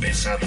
Pesada.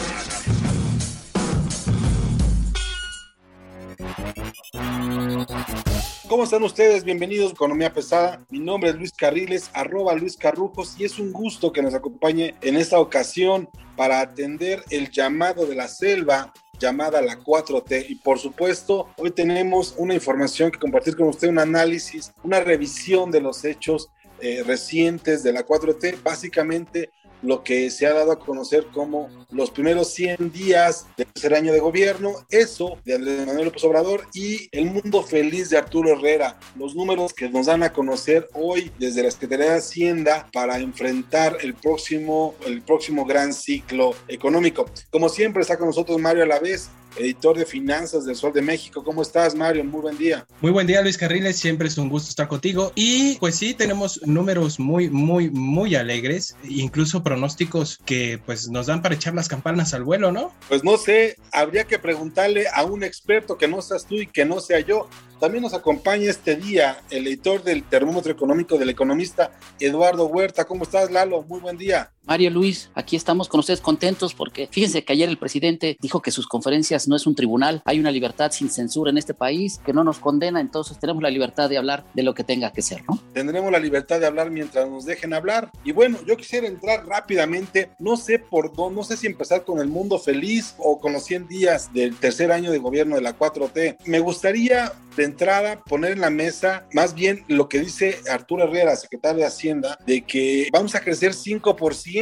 ¿Cómo están ustedes? Bienvenidos a Economía Pesada. Mi nombre es Luis Carriles, arroba Luis Carrujos, y es un gusto que nos acompañe en esta ocasión para atender el llamado de la selva llamada la 4T. Y por supuesto, hoy tenemos una información que compartir con usted, un análisis, una revisión de los hechos eh, recientes de la 4T, básicamente lo que se ha dado a conocer como los primeros 100 días del tercer año de gobierno, eso de Andrés Manuel López Obrador y el mundo feliz de Arturo Herrera, los números que nos dan a conocer hoy desde la Secretaría de Hacienda para enfrentar el próximo, el próximo gran ciclo económico. Como siempre está con nosotros Mario Alavés, editor de finanzas del Sol de México. ¿Cómo estás, Mario? Muy buen día. Muy buen día, Luis Carriles. Siempre es un gusto estar contigo. Y pues sí, tenemos números muy, muy, muy alegres, incluso pronósticos que pues nos dan para echar las campanas al vuelo, ¿no? Pues no sé, habría que preguntarle a un experto que no seas tú y que no sea yo. También nos acompaña este día el editor del termómetro económico del economista Eduardo Huerta. ¿Cómo estás, Lalo? Muy buen día. Mario Luis, aquí estamos con ustedes contentos porque fíjense que ayer el presidente dijo que sus conferencias no es un tribunal, hay una libertad sin censura en este país que no nos condena, entonces tenemos la libertad de hablar de lo que tenga que ser, ¿no? Tendremos la libertad de hablar mientras nos dejen hablar. Y bueno, yo quisiera entrar rápidamente, no sé por dónde, no sé si empezar con el mundo feliz o con los 100 días del tercer año de gobierno de la 4T. Me gustaría de entrada poner en la mesa más bien lo que dice Arturo Herrera, secretario de Hacienda, de que vamos a crecer 5%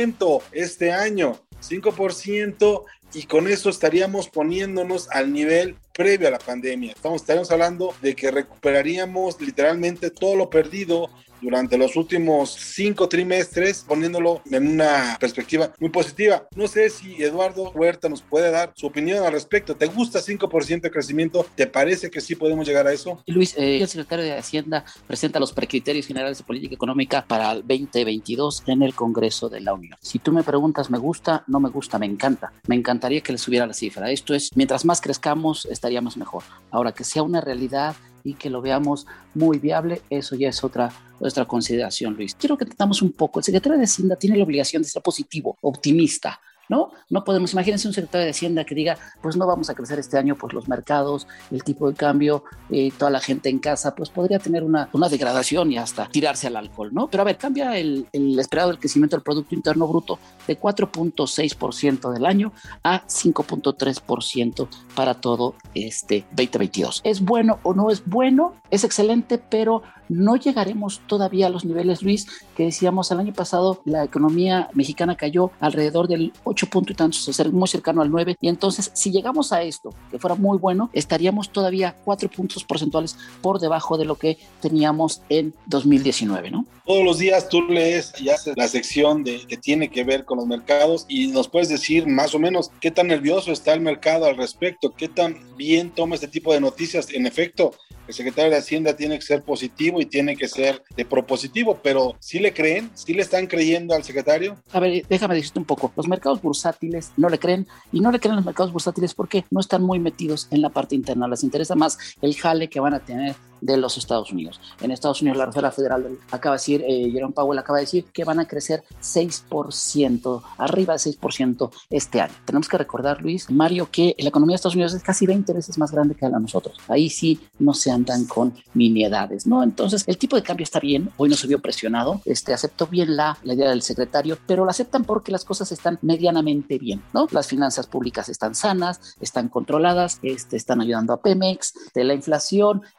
este año. 5% y con eso estaríamos poniéndonos al nivel previo a la pandemia. Estamos, estaríamos hablando de que recuperaríamos literalmente todo lo perdido durante los últimos cinco trimestres, poniéndolo en una perspectiva muy positiva. No sé si Eduardo Huerta nos puede dar su opinión al respecto. ¿Te gusta 5% de crecimiento? ¿Te parece que sí podemos llegar a eso? Luis, eh, el secretario de Hacienda presenta los precriterios generales de política económica para el 2022 en el Congreso de la Unión. Si tú me preguntas, ¿me gusta? No me gusta, me encanta. Me encantaría que le subiera la cifra. Esto es, mientras más crezcamos, estaríamos mejor. Ahora, que sea una realidad y que lo veamos muy viable, eso ya es otra nuestra consideración, Luis. Quiero que tratamos un poco. El secretario de Hacienda tiene la obligación de ser positivo, optimista. ¿No? No podemos, imagínense un secretario de Hacienda que diga, pues no vamos a crecer este año, pues los mercados, el tipo de cambio, eh, toda la gente en casa, pues podría tener una, una degradación y hasta tirarse al alcohol, ¿no? Pero a ver, cambia el, el esperado del crecimiento del Producto Interno Bruto de 4.6% del año a 5.3% para todo este 2022. ¿Es bueno o no es bueno? Es excelente, pero no llegaremos todavía a los niveles, Luis, que decíamos el año pasado, la economía mexicana cayó alrededor del 8 punto y tantos, muy cercano al 9. Y entonces, si llegamos a esto, que fuera muy bueno, estaríamos todavía 4 puntos porcentuales por debajo de lo que teníamos en 2019, ¿no? Todos los días tú lees y haces la sección de que tiene que ver con los mercados y nos puedes decir más o menos qué tan nervioso está el mercado al respecto, qué tan bien toma este tipo de noticias. En efecto, el secretario de Hacienda tiene que ser positivo y tiene que ser de propositivo, pero ¿sí le creen? ¿Sí le están creyendo al secretario? A ver, déjame decirte un poco. Los mercados bursátiles no le creen y no le creen los mercados bursátiles porque no están muy metidos en la parte interna. Les interesa más el jale que van a tener de los Estados Unidos. En Estados Unidos la Reserva Federal acaba de decir, eh, Jerome Powell acaba de decir que van a crecer 6%, arriba de 6% este año. Tenemos que recordar, Luis, Mario, que la economía de Estados Unidos es casi 20 veces más grande que la de nosotros. Ahí sí no se andan con miniedades, ¿no? Entonces, el tipo de cambio está bien, hoy no se vio presionado, este, aceptó bien la, la idea del secretario, pero lo aceptan porque las cosas están medianamente bien, ¿no? Las finanzas públicas están sanas, están controladas, este, están ayudando a Pemex, de la inflación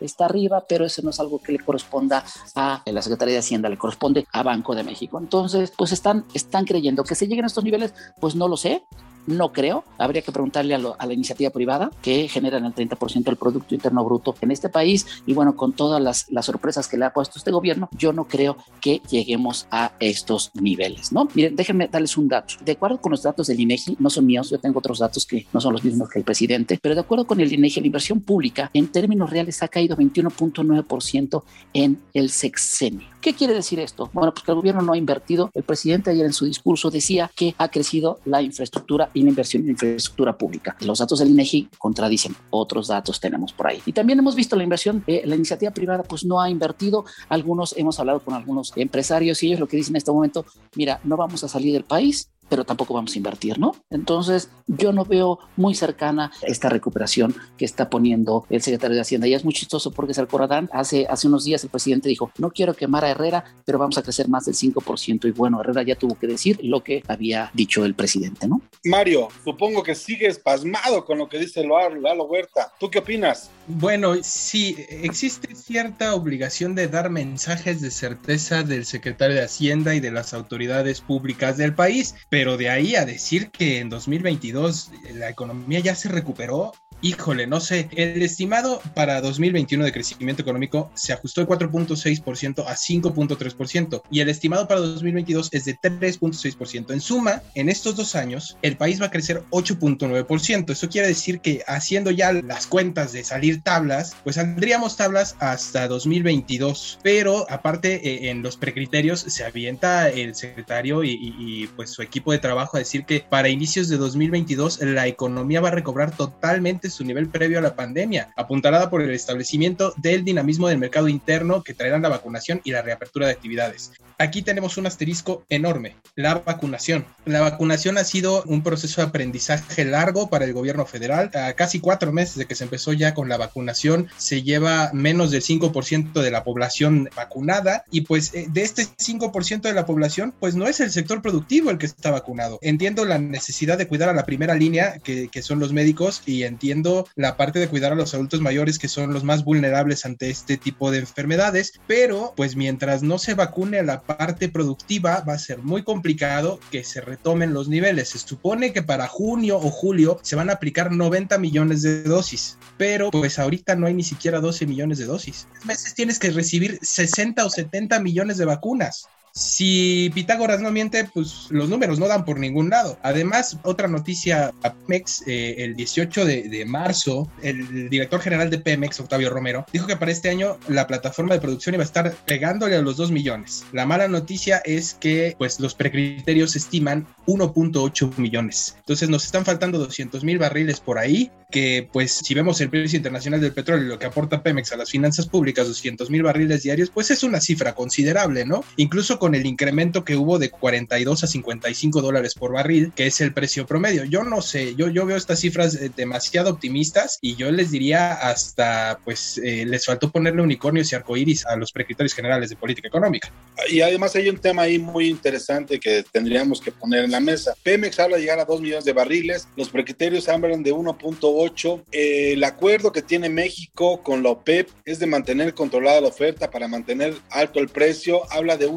está arriba, pero eso no es algo que le corresponda a la Secretaría de Hacienda, le corresponde a Banco de México. Entonces, pues están, están creyendo que se lleguen a estos niveles, pues no lo sé, no creo. Habría que preguntarle a, a la iniciativa privada que generan el 30% del Producto Interno Bruto en este país. Y bueno, con todas las, las sorpresas que le ha puesto este gobierno, yo no creo que lleguemos a estos niveles, ¿no? Miren, déjenme darles un dato. De acuerdo con los datos del INEGI, no son míos, yo tengo otros datos que no son los mismos que el presidente, pero de acuerdo con el INEGI, la inversión pública en términos reales ha caído 21.9% en el sexenio. ¿Qué quiere decir esto? Bueno, pues que el gobierno no ha invertido. El presidente ayer en su discurso decía que ha crecido la infraestructura y la inversión en infraestructura pública. Los datos del INEGI contradicen otros datos tenemos por ahí. Y también hemos visto la inversión, eh, la iniciativa privada pues no ha invertido. Algunos hemos hablado con algunos empresarios y ellos lo que dicen en este momento, mira, no vamos a salir del país, pero tampoco vamos a invertir, ¿no? Entonces, yo no veo muy cercana esta recuperación que está poniendo el secretario de Hacienda. Y es muy chistoso porque se acordarán, hace, hace unos días el presidente dijo, no quiero quemar a Herrera, pero vamos a crecer más del 5%. Y bueno, Herrera ya tuvo que decir lo que había dicho el presidente, ¿no? Mario, supongo que sigues pasmado con lo que dice Lalo Huerta. ¿Tú qué opinas? Bueno, sí, existe cierta obligación de dar mensajes de certeza del secretario de Hacienda y de las autoridades públicas del país, pero de ahí a decir que en 2022 la economía ya se recuperó, híjole, no sé, el estimado para 2021 de crecimiento económico se ajustó de 4.6% a 5.3% y el estimado para 2022 es de 3.6%. En suma, en estos dos años, el país va a crecer 8.9%. Eso quiere decir que haciendo ya las cuentas de salir tablas, pues saldríamos tablas hasta 2022. Pero aparte, eh, en los precriterios se avienta el secretario y, y pues su equipo de trabajo a decir que para inicios de 2022 la economía va a recobrar totalmente su nivel previo a la pandemia, apuntalada por el establecimiento del dinamismo del mercado interno que traerán la vacunación y la reapertura de actividades. Aquí tenemos un asterisco enorme, la vacunación. La vacunación ha sido un proceso de aprendizaje largo para el gobierno federal. A casi cuatro meses de que se empezó ya con la vacunación, se lleva menos del 5% de la población vacunada y pues eh, de este 5% de la población, pues no es el sector productivo el que está vacunado. Entiendo la necesidad de cuidar a la primera línea, que, que son los médicos, y entiendo la parte de cuidar a los adultos mayores, que son los más vulnerables ante este tipo de enfermedades, pero pues mientras no se vacune a la parte productiva, va a ser muy complicado que se retomen los niveles. Se supone que para junio o julio se van a aplicar 90 millones de dosis, pero pues ahorita no hay ni siquiera 12 millones de dosis. En meses tienes que recibir 60 o 70 millones de vacunas. Si Pitágoras no miente, pues los números no dan por ningún lado. Además, otra noticia a Pemex, eh, el 18 de, marzo, el director general de Pemex, Octavio Romero, dijo que para este año la plataforma de producción iba a estar pegándole a los 2 millones. La mala noticia es que pues los precriterios estiman 1.8 millones. Entonces nos están faltando 200 mil barriles por ahí, que pues si vemos el precio internacional del petróleo y lo que aporta Pemex a las finanzas públicas, 200 mil barriles diarios, pues es una cifra considerable, ¿no? Incluso con el incremento que hubo de 42 a 55 dólares por barril, que es el precio promedio. Yo no sé, yo, yo veo estas cifras eh, demasiado optimistas y yo les diría hasta, pues, eh, les faltó ponerle unicornios y arcoíris a los prescriptores generales de política económica. Y además hay un tema ahí muy interesante que tendríamos que poner en la mesa. Pemex habla de llegar a 2 millones de barriles, los precriterios hablan de 1.8. Eh, el acuerdo que tiene México con la OPEP es de mantener controlada la oferta para mantener alto el precio, habla de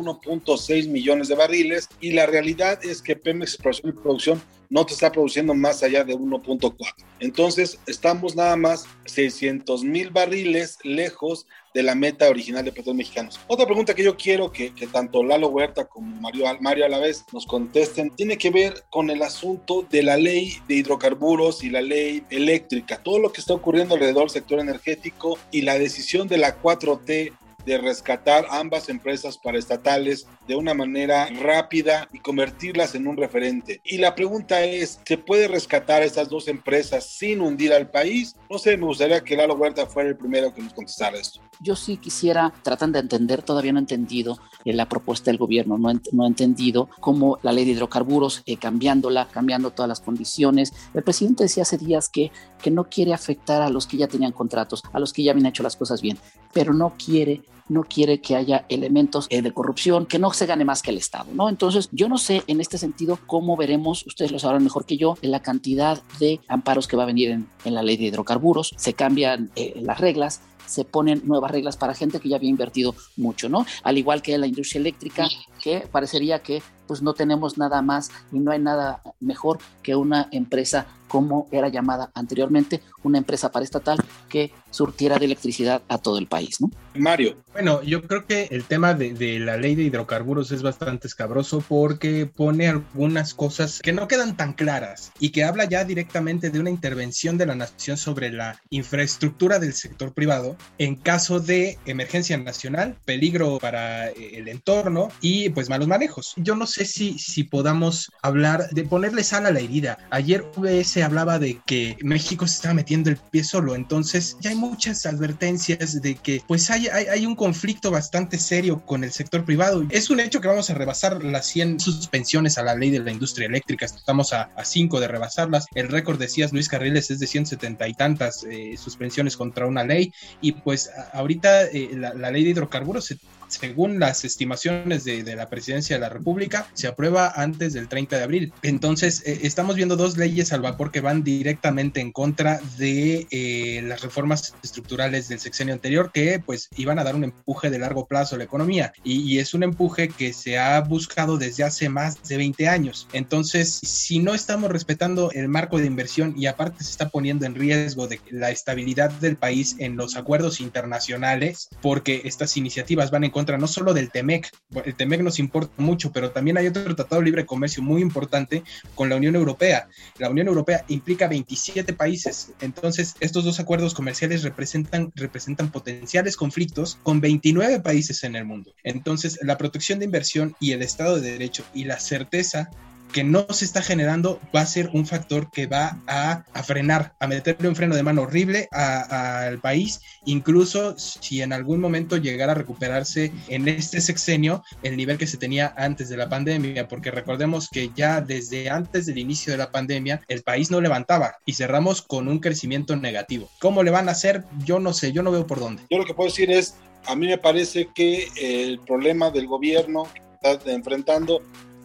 1.6 millones de barriles y la realidad es que Pemex Exploración y Producción no te está produciendo más allá de 1.4. Entonces, estamos nada más 600 mil barriles lejos de la meta original de petróleos mexicanos. Otra pregunta que yo quiero que, que tanto Lalo Huerta como Mario, Mario a la vez nos contesten tiene que ver con el asunto de la ley de hidrocarburos y la ley eléctrica, todo lo que está ocurriendo alrededor del sector energético y la decisión de la 4T de rescatar ambas empresas paraestatales de una manera rápida y convertirlas en un referente. Y la pregunta es, ¿se puede rescatar estas dos empresas sin hundir al país? No sé, me gustaría que Lalo Huerta fuera el primero que nos contestara esto. Yo sí quisiera, tratan de entender, todavía no he entendido eh, la propuesta del gobierno, no no he entendido cómo la ley de hidrocarburos, eh, cambiándola, cambiando todas las condiciones. El presidente decía hace días que, que no quiere afectar a los que ya tenían contratos, a los que ya habían hecho las cosas bien, pero no quiere no quiere que haya elementos eh, de corrupción, que no se gane más que el Estado, ¿no? Entonces, yo no sé en este sentido cómo veremos, ustedes lo sabrán mejor que yo, la cantidad de amparos que va a venir en, en la ley de hidrocarburos, se cambian eh, las reglas, se ponen nuevas reglas para gente que ya había invertido mucho, ¿no? Al igual que la industria eléctrica, que parecería que pues no tenemos nada más y no hay nada mejor que una empresa como era llamada anteriormente, una empresa paraestatal que surtiera de electricidad a todo el país, ¿no? Mario. Bueno, yo creo que el tema de, de, la ley de hidrocarburos es bastante escabroso porque pone algunas cosas que no quedan tan claras y que habla ya directamente de una intervención de la nación sobre la infraestructura del sector privado en caso de emergencia nacional, peligro para eh, el entorno y pues malos manejos. Yo no sé si, si podamos hablar de ponerle sal a la herida. Ayer UBS hablaba de que México se estaba metiendo el pie solo, entonces ya hay muchas advertencias de que pues hay, hay, un conflicto bastante serio con el sector privado. Es un hecho que vamos a rebasar las 100 suspensiones a la ley de la industria eléctrica, estamos a, 5 de rebasarlas. El récord, decías Luis Carriles, es de 170 y tantas eh, suspensiones contra una ley y pues ahorita eh, la, la, ley de hidrocarburos se según las estimaciones de, la presidencia de la República, se aprueba antes del 30 de abril. Entonces, eh, estamos viendo dos leyes al vapor que van directamente en contra de eh, las reformas estructurales del sexenio anterior, que pues iban a dar un empuje de largo plazo a la economía. Y, es un empuje que se ha buscado desde hace más de 20 años. Entonces, si no estamos respetando el marco de inversión y aparte se está poniendo en riesgo de la estabilidad del país en los acuerdos internacionales, porque estas iniciativas van en contra no solo del TEMEC, el TEMEC nos importa mucho, pero también hay otro tratado de libre comercio muy importante con la Unión Europea. La Unión Europea implica 27 países, entonces estos dos acuerdos comerciales representan, representan potenciales conflictos con 29 países en el mundo. Entonces, la protección de inversión y el Estado de Derecho y la certeza que no se está generando va a ser un factor que va a, frenar, a meterle un freno de mano horrible al país, incluso si en algún momento llegara a recuperarse en este sexenio el nivel que se tenía antes de la pandemia, porque recordemos que ya desde antes del inicio de la pandemia el país no levantaba y cerramos con un crecimiento negativo. ¿Cómo le van a hacer? Yo no sé, yo no veo por dónde. Yo lo que puedo decir es, a mí me parece que el problema del gobierno que está enfrentando,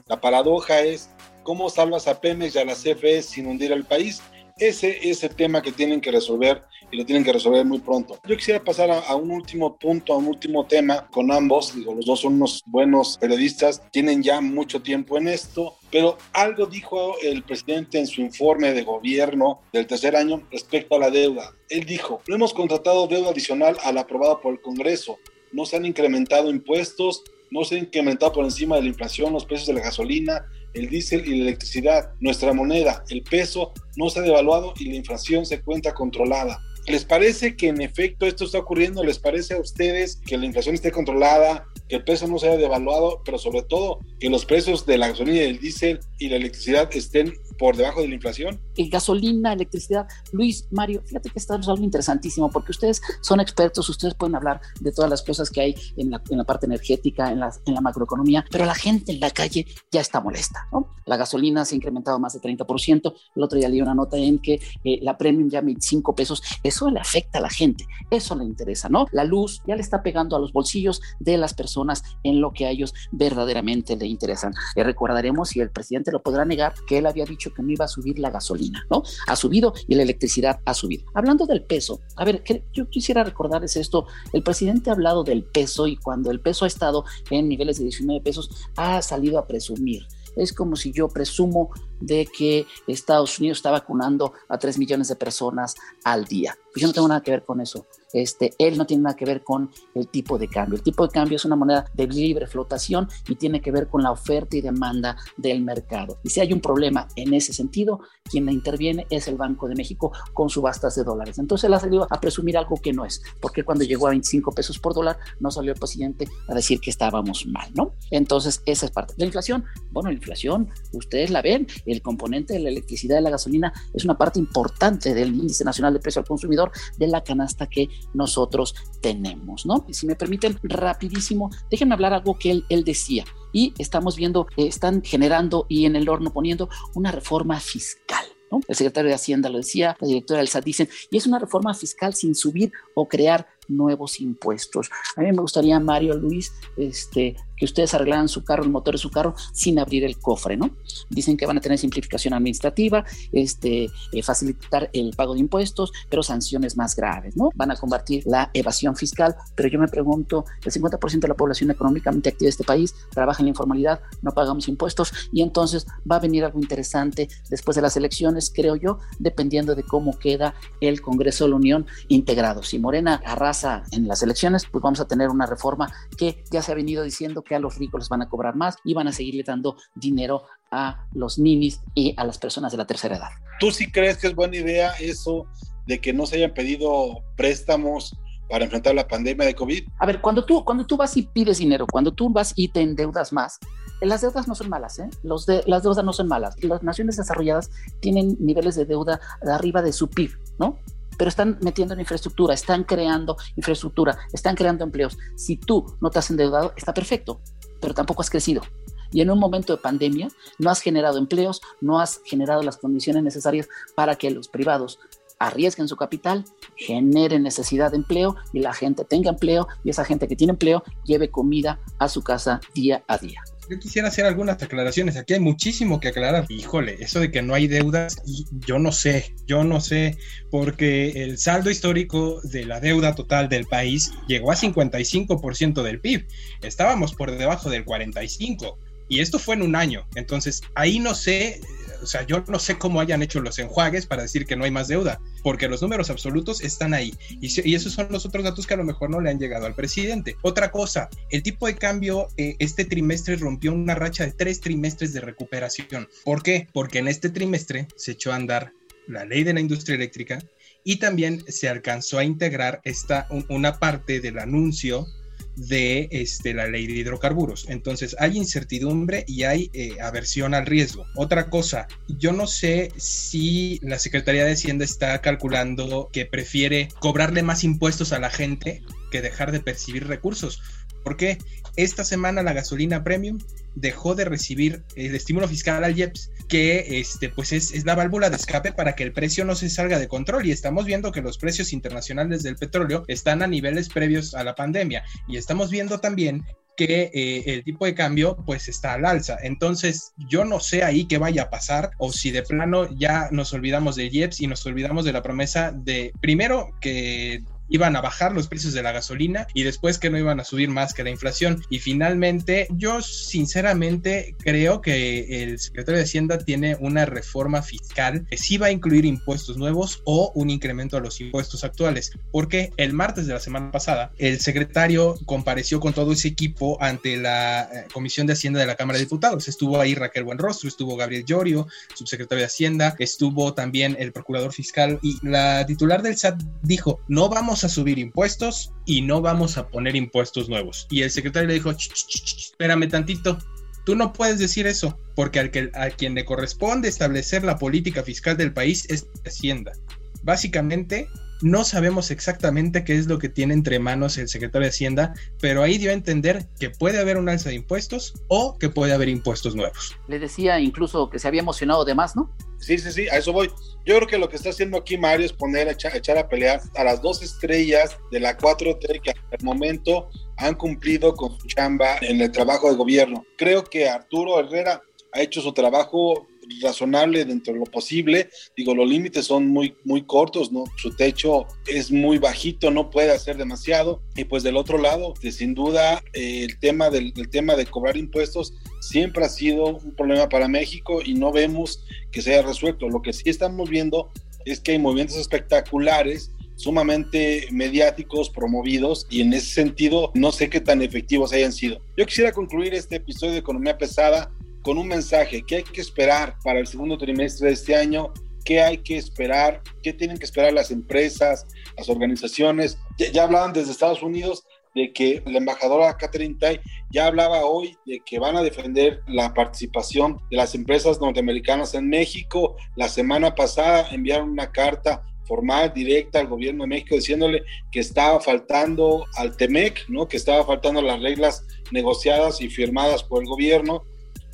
la paradoja es cómo salvas a Pemex y a la CFE sin hundir al país. Ese es el tema que tienen que resolver y lo tienen que resolver muy pronto. Yo quisiera pasar a, un último punto, a un último tema con ambos. Digo, los dos son unos buenos periodistas, tienen ya mucho tiempo en esto, pero algo dijo el presidente en su informe de gobierno del tercer año respecto a la deuda. Él dijo, no hemos contratado deuda adicional a la aprobada por el Congreso, no se han incrementado impuestos, no se han incrementado por encima de la inflación los precios de la gasolina, el diésel y la electricidad. Nuestra moneda, el peso, no se ha devaluado y la inflación se cuenta controlada. ¿Les parece que en efecto esto está ocurriendo? ¿Les parece a ustedes que la inflación esté controlada, que el peso no se haya devaluado, pero sobre todo que los precios de la gasolina y del diésel y la electricidad estén por debajo de la inflación? El gasolina, electricidad. Luis, Mario, fíjate que esto es algo interesantísimo porque ustedes son expertos, ustedes pueden hablar de todas las cosas que hay en la, en la parte energética, en la, en la macroeconomía, pero la gente en la calle ya está molesta. ¿no? La gasolina se ha incrementado más de 30%. El otro día leí una nota en que eh, la premium ya 25 pesos. Eso le afecta a la gente, eso le interesa, ¿no? La luz ya le está pegando a los bolsillos de las personas en lo que a ellos verdaderamente le interesan. Y recordaremos, y el presidente lo podrá negar, que él había dicho que no iba a subir la gasolina, ¿no? Ha subido y la electricidad ha subido. Hablando del peso, a ver, yo quisiera recordarles esto, el presidente ha hablado del peso y cuando el peso ha estado en niveles de 19 pesos, ha salido a presumir es como si yo presumo de que Estados Unidos está vacunando a 3 millones de personas al día. Pues yo no tengo nada que ver con eso. Este, él no tiene nada que ver con el tipo de cambio. El tipo de cambio es una moneda de libre flotación y tiene que ver con la oferta y demanda del mercado. Y si hay un problema en ese sentido, quien interviene es el Banco de México con subastas de dólares. Entonces él ha salido a presumir algo que no es, porque cuando llegó a 25 pesos por dólar no salió el presidente a decir que estábamos mal, ¿no? Entonces esa es parte. La inflación, bueno, la inflación, ustedes la ven, el componente de la electricidad y la gasolina es una parte importante del índice nacional de precio al consumidor de la canasta que nosotros tenemos, ¿no? Si me permiten, rapidísimo, déjenme hablar algo que él, él decía. Y estamos viendo, eh, están generando y en el horno poniendo una reforma fiscal. ¿no? El secretario de Hacienda lo decía, la directora del SAT dicen, y es una reforma fiscal sin subir o crear nuevos impuestos. A mí me gustaría, Mario Luis, este, que ustedes arreglaran su carro, el motor de su carro, sin abrir el cofre, ¿no? Dicen que van a tener simplificación administrativa, este, eh, facilitar el pago de impuestos, pero sanciones más graves, ¿no? Van a combatir la evasión fiscal, pero yo me pregunto, el 50% de la población económicamente activa de este país trabaja en la informalidad, no pagamos impuestos y entonces va a venir algo interesante después de las elecciones, creo yo, dependiendo de cómo queda el Congreso de la Unión integrado. Si Morena arrasa en las elecciones, pues vamos a tener una reforma que ya se ha venido diciendo que a los ricos les van a cobrar más y van a seguirle dando dinero a los ninis y a las personas de la tercera edad. ¿Tú sí crees que es buena idea eso de que no se hayan pedido préstamos para enfrentar la pandemia de COVID? A ver, cuando tú, cuando tú vas y pides dinero, cuando tú vas y te endeudas más, las deudas no son malas, ¿eh? Los de, las deudas no son malas. Las naciones desarrolladas tienen niveles de deuda de arriba de su PIB. Pero están metiendo en infraestructura, están creando infraestructura, están creando empleos. Si tú no te has endeudado, está perfecto, pero tampoco has crecido. Y en un momento de pandemia no has generado empleos, no has generado las condiciones necesarias para que los privados arriesguen su capital, generen necesidad de empleo y la gente tenga empleo y esa gente que tiene empleo lleve comida a su casa día a día. Yo quisiera hacer algunas aclaraciones. Aquí hay muchísimo que aclarar. Híjole, eso de que no hay deudas, yo no sé, yo no sé, porque el saldo histórico de la deuda total del país llegó a 55% del PIB. Estábamos por debajo del 45%. Y esto fue en un año. Entonces, ahí no sé, o sea, yo no sé cómo hayan hecho los enjuagues para decir que no hay más deuda, porque los números absolutos están ahí. Y, esos son los otros datos que a lo mejor no le han llegado al presidente. Otra cosa, el tipo de cambio eh, este trimestre rompió una racha de tres trimestres de recuperación. ¿Por qué? Porque en este trimestre se echó a andar la ley de la industria eléctrica y también se alcanzó a integrar esta, una parte del anuncio de este, la ley de hidrocarburos. Entonces hay incertidumbre y hay eh, aversión al riesgo. Otra cosa, yo no sé si la Secretaría de Hacienda está calculando que prefiere cobrarle más impuestos a la gente que dejar de percibir recursos. Porque esta semana la gasolina premium dejó de recibir el estímulo fiscal al IEPS, que este, pues es, la válvula de escape para que el precio no se salga de control. Y estamos viendo que los precios internacionales del petróleo están a niveles previos a la pandemia. Y estamos viendo también que eh, el tipo de cambio pues está al alza. Entonces yo no sé ahí qué vaya a pasar o si de plano ya nos olvidamos de IEPS y nos olvidamos de la promesa de primero que iban a bajar los precios de la gasolina y después que no iban a subir más que la inflación. Y finalmente, yo sinceramente creo que el secretario de Hacienda tiene una reforma fiscal que sí va a incluir impuestos nuevos o un incremento a los impuestos actuales. Porque el martes de la semana pasada, el secretario compareció con todo ese equipo ante la eh, Comisión de Hacienda de la Cámara de Diputados. Estuvo ahí Raquel Buenrostro, estuvo Gabriel Llorio, subsecretario de Hacienda, estuvo también el procurador fiscal y la titular del SAT dijo, no vamos a subir impuestos y no vamos a poner impuestos nuevos. Y el secretario le dijo, espérame tantito, tú no puedes decir eso, porque al que, a quien le corresponde establecer la política fiscal del país es Hacienda. Básicamente, no sabemos exactamente qué es lo que tiene entre manos el secretario de Hacienda, pero ahí dio a entender que puede haber un alza de impuestos o que puede haber impuestos nuevos. Le decía incluso que se había emocionado de más, ¿no? Sí, sí, sí, a eso voy. Yo creo que lo que está haciendo aquí Mario es poner, echar, echar a pelear a las dos estrellas de la 4T que hasta el momento han cumplido con su chamba en el trabajo de gobierno. Creo que Arturo Herrera ha hecho su trabajo razonable dentro de lo posible. Digo, los límites son muy, muy cortos, ¿no? Su techo es muy bajito, no puede hacer demasiado. Y pues del otro lado, sin duda, eh, el, tema del, el tema de cobrar impuestos siempre ha sido un problema para México y no vemos que se haya resuelto. Lo que sí estamos viendo es que hay movimientos espectaculares sumamente mediáticos, promovidos, y en ese sentido no sé qué tan efectivos hayan sido. Yo quisiera concluir este episodio de Economía Pesada con un mensaje, ¿qué hay que esperar para el segundo trimestre de este año? ¿Qué hay que esperar? ¿Qué tienen que esperar las empresas, las organizaciones? Ya, hablaban desde Estados Unidos de que la embajadora Catherine Tai ya hablaba hoy de que van a defender la participación de las empresas norteamericanas en México. La semana pasada enviaron una carta formal, directa al gobierno de México, diciéndole que estaba faltando al TEMEC, ¿no? que estaba faltando las reglas negociadas y firmadas por el gobierno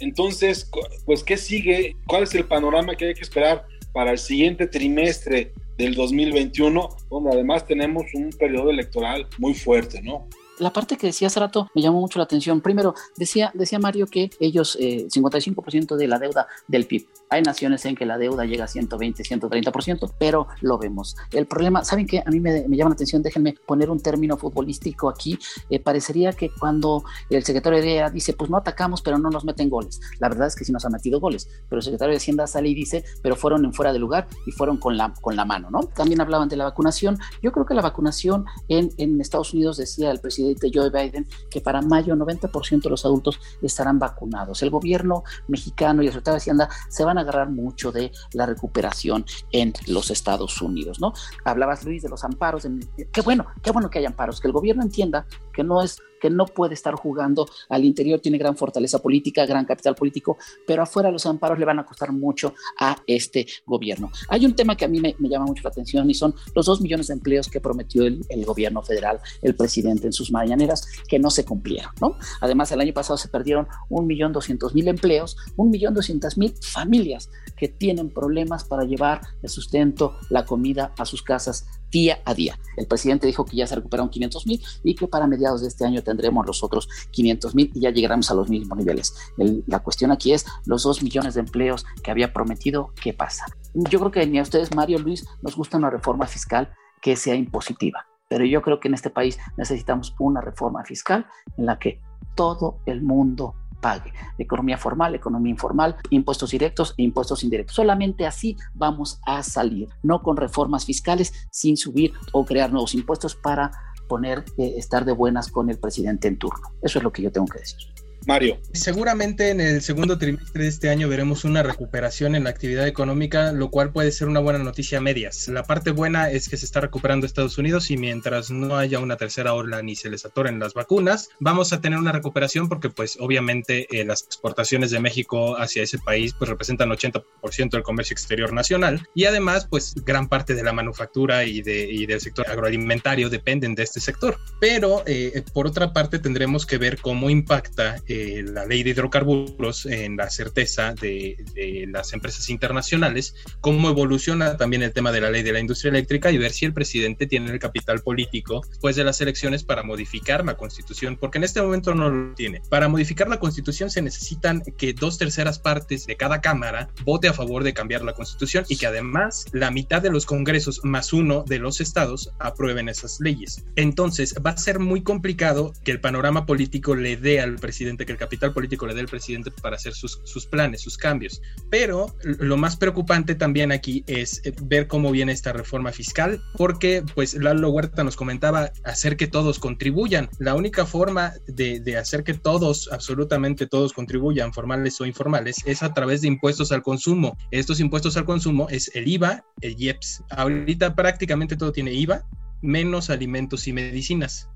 entonces, pues, ¿qué sigue? ¿Cuál es el panorama que hay que esperar para el siguiente trimestre del 2021, donde además tenemos un periodo electoral muy fuerte, ¿no? La parte que decía hace rato me llamó mucho la atención. Primero, decía, decía Mario que ellos, eh, 55% de la deuda del PIB. Hay naciones en que la deuda llega a 120, 130%, pero lo vemos. El problema, ¿saben qué? A mí me, me llama la atención, déjenme poner un término futbolístico aquí. Eh, parecería que cuando el secretario de Hacienda dice, pues no atacamos, pero no nos meten goles. La verdad es que sí nos han metido goles, pero el secretario de Hacienda sale y dice, pero fueron en fuera de lugar y fueron con la, con la mano, ¿no? También hablaban de la vacunación. Yo creo que la vacunación en, en Estados Unidos, decía el presidente Joe Biden, que para mayo 90% de los adultos estarán vacunados. El gobierno mexicano y el secretario de Hacienda se van a agarrar mucho de la recuperación en los Estados Unidos, ¿no? Hablabas, Luis, de los amparos. De, qué bueno, qué bueno que hay amparos, que el gobierno entienda que no es que no puede estar jugando al interior, tiene gran fortaleza política, gran capital político, pero afuera los amparos le van a costar mucho a este gobierno. Hay un tema que a mí me, llama mucho la atención y son los dos millones de empleos que prometió el, el, gobierno federal, el presidente en sus mañaneras, que no se cumplieron, ¿no? Además, el año pasado se perdieron un millón doscientos mil empleos, un millón doscientas mil familias que tienen problemas para llevar el sustento, la comida a sus casas día a día. El presidente dijo que ya se recuperaron 500 mil y que para mediados de este año tendremos los otros 500 mil y ya llegaremos a los mismos niveles. El, la cuestión aquí es los dos millones de empleos que había prometido, ¿qué pasa? Yo creo que ni a ustedes, Mario Luis, nos gusta una reforma fiscal que sea impositiva, pero yo creo que en este país necesitamos una reforma fiscal en la que todo el mundo pague. Economía formal, economía informal, impuestos directos e impuestos indirectos. Solamente así vamos a salir, no con reformas fiscales sin subir o crear nuevos impuestos para poner, eh, estar de buenas con el presidente en turno. Eso es lo que yo tengo que decir. Mario. Seguramente en el segundo trimestre de este año veremos una recuperación en la actividad económica, lo cual puede ser una buena noticia a medias. La parte buena es que se está recuperando Estados Unidos y mientras no haya una tercera ola ni se les atoren las vacunas, vamos a tener una recuperación porque pues obviamente eh, las exportaciones de México hacia ese país pues representan 80% del comercio exterior nacional y además pues gran parte de la manufactura y, de, y del sector agroalimentario dependen de este sector. Pero eh, por otra parte tendremos que ver cómo impacta eh, la ley de hidrocarburos en la certeza de, de, las empresas internacionales, cómo evoluciona también el tema de la ley de la industria eléctrica y ver si el presidente tiene el capital político después de las elecciones para modificar la constitución, porque en este momento no lo tiene. Para modificar la constitución se necesitan que dos terceras partes de cada cámara vote a favor de cambiar la constitución y que además la mitad de los congresos más uno de los estados aprueben esas leyes. Entonces va a ser muy complicado que el panorama político le dé al presidente que el capital político le dé al presidente para hacer sus, sus, planes, sus cambios. Pero lo más preocupante también aquí es eh, ver cómo viene esta reforma fiscal, porque pues Lalo Huerta nos comentaba hacer que todos contribuyan. La única forma de, de hacer que todos, absolutamente todos contribuyan, formales o informales, es a través de impuestos al consumo. Estos impuestos al consumo es el IVA, el IEPS. Ahorita prácticamente todo tiene IVA, menos alimentos y medicinas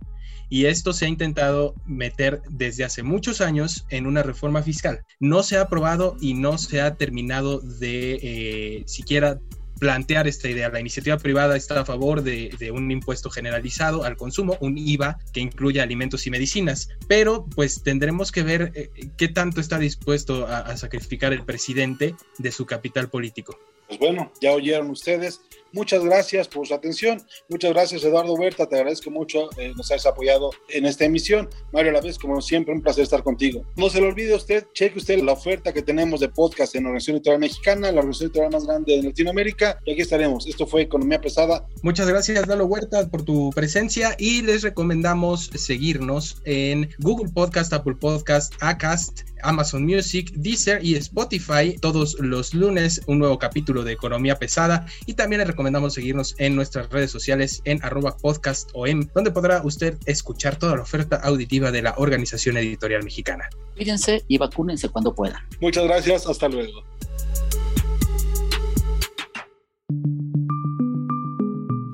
y esto se ha intentado meter desde hace muchos años en una reforma fiscal. No se ha aprobado y no se ha terminado de eh, siquiera plantear esta idea. La iniciativa privada está a favor de, un impuesto generalizado al consumo, un IVA que incluya alimentos y medicinas, pero pues tendremos que ver eh, qué tanto está dispuesto a, a sacrificar el presidente de su capital político. Pues bueno, ya oyeron ustedes. Muchas gracias por su atención. Muchas gracias, Eduardo Huerta. Te agradezco mucho. Eh, nos has apoyado en esta emisión. Mario La vez, como siempre, un placer estar contigo. No se le olvide usted, cheque usted la oferta que tenemos de podcast en Organización Editorial Mexicana, la organización editorial más grande de Latinoamérica. Y aquí estaremos. Esto fue Economía Pesada. Muchas gracias, Lalo Huerta, por tu presencia y les recomendamos seguirnos en Google Podcast, Apple Podcast, Acast, Amazon Music, Deezer y Spotify. Todos los lunes un nuevo capítulo de Economía Pesada y también les recomendamos seguirnos en nuestras redes sociales en arroba podcast OM, donde podrá usted escuchar toda la oferta auditiva de la Organización Editorial Mexicana. Cuídense y vacúnense cuando puedan. Muchas gracias, hasta luego.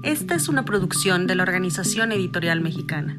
Esta es una producción de la Organización Editorial Mexicana.